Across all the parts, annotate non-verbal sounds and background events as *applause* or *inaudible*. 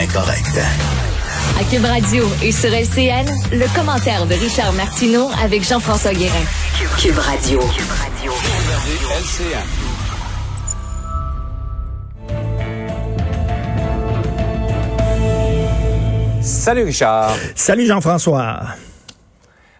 Incorrect. À Cube Radio et sur LCN, le commentaire de Richard Martineau avec Jean-François Guérin. Cube Radio. Salut Richard. Salut Jean-François.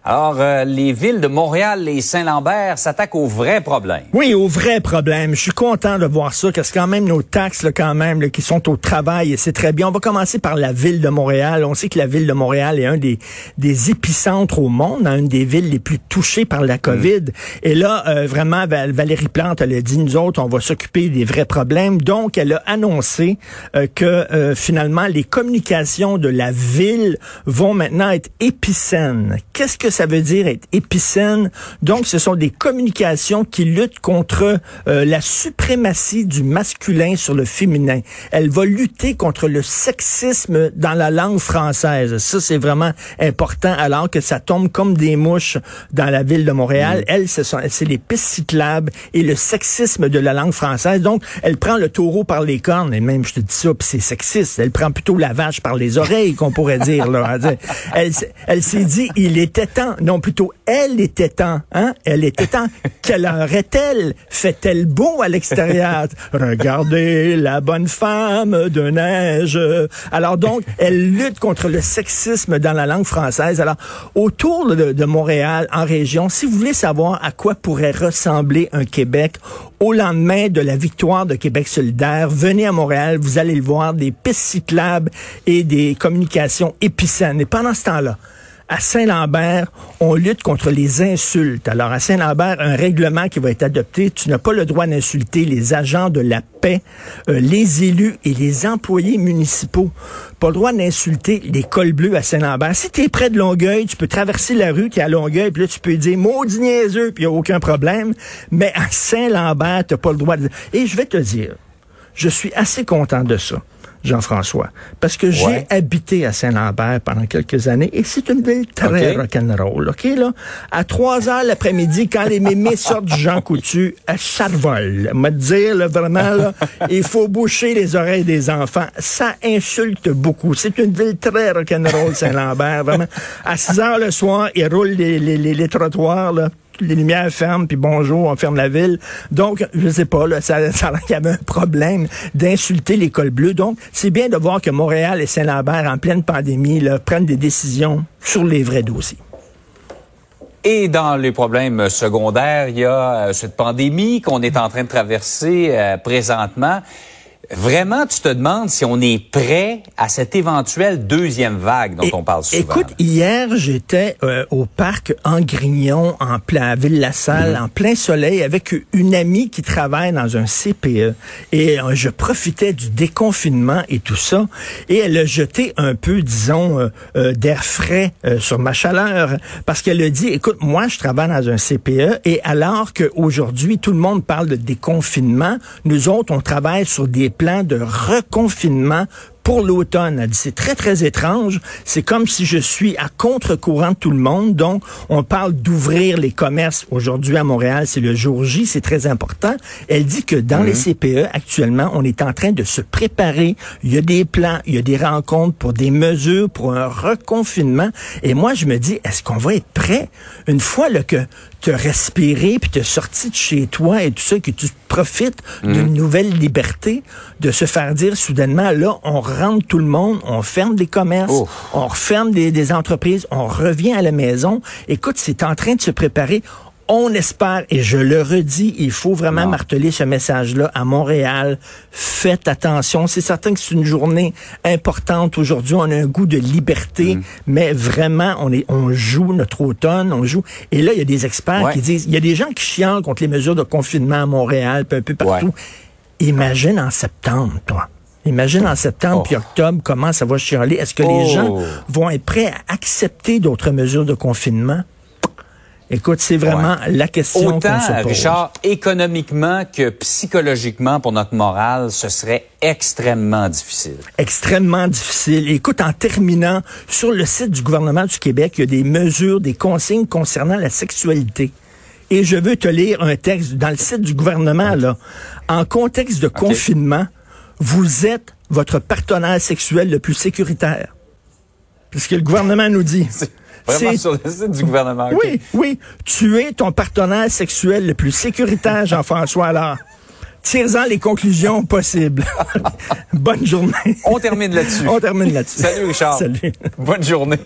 Alors, euh, les villes de Montréal et Saint-Lambert s'attaquent aux vrais problèmes. Oui, aux vrais problèmes. Je suis content de voir ça, parce que quand même nos taxes, là, quand même, là, qui sont au travail, et c'est très bien. On va commencer par la ville de Montréal. On sait que la ville de Montréal est un des, des épicentres au monde, hein, une des villes les plus touchées par la COVID. Et là, euh, vraiment, Valérie Plante, elle a dit, nous autres, on va s'occuper des vrais problèmes. Donc, elle a annoncé euh, que finalement, les communications de la ville vont maintenant être épicènes. Qu'est-ce que ça veut dire être épicène. Donc, ce sont des communications qui luttent contre euh, la suprématie du masculin sur le féminin. Elle va lutter contre le sexisme dans la langue française. Ça, c'est vraiment important, alors que ça tombe comme des mouches dans la ville de Montréal. Mm. Elle, c'est les pistes cyclables et le sexisme de la langue française. Donc, elle prend le taureau par les cornes, et même, je te dis ça, puis c'est sexiste. Elle prend plutôt la vache par les oreilles, qu'on pourrait dire. Là. *laughs* Elle, elle s'est dit, il était temps non plutôt elle était temps, hein? Elle était temps. *laughs* Quelle heure est-elle? Fait-elle beau à l'extérieur? Regardez la bonne femme de neige. Alors donc, elle lutte contre le sexisme dans la langue française. Alors, autour de, de Montréal, en région, si vous voulez savoir à quoi pourrait ressembler un Québec au lendemain de la victoire de Québec solidaire, venez à Montréal, vous allez le voir, des pistes cyclables et des communications épicènes. Et pendant ce temps-là, à Saint-Lambert, on lutte contre les insultes. Alors, à Saint-Lambert, un règlement qui va être adopté. Tu n'as pas le droit d'insulter les agents de la paix, euh, les élus et les employés municipaux. Pas le droit d'insulter les cols bleus à Saint-Lambert. Si tu es près de Longueuil, tu peux traverser la rue qui est à Longueuil, puis là, tu peux dire maudit niaiseux, puis il n'y a aucun problème. Mais à Saint-Lambert, tu n'as pas le droit de... Et je vais te dire, je suis assez content de ça. Jean-François, parce que j'ai habité à Saint-Lambert pendant quelques années et c'est une ville très rock'n'roll, OK, là? À 3 heures l'après-midi, quand les mémés *laughs* sortent du Jean Coutu, à charvol. Me dire, là, vraiment, là, *laughs* il faut boucher les oreilles des enfants. Ça insulte beaucoup. C'est une ville très rock'n'roll, Saint-Lambert, vraiment. À 6 heures le soir, ils roulent les, les, les, les trottoirs, là les lumières ferment, puis bonjour, on ferme la ville. Donc, je sais pas, là, ça, *laughs* ça qu'il y avait un problème d'insulter l'école bleue. Donc, c'est bien de voir que Montréal et Saint-Lambert, en pleine pandémie, prennent des décisions sur les vrais dossiers. Et dans les problèmes secondaires, il y a euh, cette pandémie qu'on est en train de traverser euh, présentement. Vraiment, tu te demandes si on est prêt à cette éventuelle deuxième vague dont on parle souvent. Écoute, hier, j'étais euh, au parc Angrignon, en plein Ville-la-Salle, mhm. en plein soleil, avec une amie qui travaille dans un CPE. Et euh, je profitais du déconfinement et tout ça. Et elle a jeté un peu, disons, euh, d'air frais sur ma chaleur. Parce qu'elle a dit, écoute, moi, je travaille dans un CPE. Et alors qu'aujourd'hui, tout le monde parle de déconfinement, nous autres, on travaille sur des plan de reconfinement pour l'automne. Elle dit, c'est très, très étrange. C'est comme si je suis à contre-courant de tout le monde. Donc, on parle d'ouvrir les commerces. Aujourd'hui, à Montréal, c'est le jour J, c'est très important. Elle dit que dans les. CPE, actuellement, on est en train de se préparer. Il y a des plans, il y a des rencontres pour des mesures, pour un reconfinement. Et moi, je me dis, est-ce qu'on va être prêt? Une fois là, que te respirer puis te sorti de chez toi et tout ça, que tu profites d'une mhm. nouvelle liberté, de se faire dire soudainement, là, on rentre tout le monde, on ferme des commerces, on referme des, des entreprises, on revient à la maison. Écoute, c'est en train de se préparer on espère, et je le redis, il faut vraiment marteler ce message-là à Montréal. Faites attention. C'est certain que c'est une journée importante aujourd'hui. On a un goût de liberté, mm. mais vraiment, on est, on joue notre automne, on joue. Et là, il y a des experts qui disent, il y a des gens qui chiant contre les mesures de confinement à Montréal, un peu partout. Imagine en septembre, toi. Imagine en septembre Oh. puis octobre comment ça va chialer? Est-ce que les Oh. gens vont être prêts à accepter d'autres mesures de confinement? Écoute, c'est vraiment la question Autant, qu'on se pose. Richard, économiquement que psychologiquement pour notre morale, ce serait extrêmement difficile. extrêmement difficile. Écoute, en terminant, sur le site du gouvernement du Québec, il y a des mesures, des consignes concernant la sexualité. Et je veux te lire un texte dans le site du gouvernement, là. En contexte de confinement, vous êtes votre partenaire sexuel le plus sécuritaire. C'est ce que le gouvernement nous dit. *laughs* Vraiment sur le site du gouvernement. Oui, oui. Tu es ton partenaire sexuel le plus sécuritaire, Jean-François Alors, Tire-en les conclusions possibles. *laughs* Bonne journée. On termine là-dessus. On termine là-dessus. Salut Richard. Salut. Bonne journée.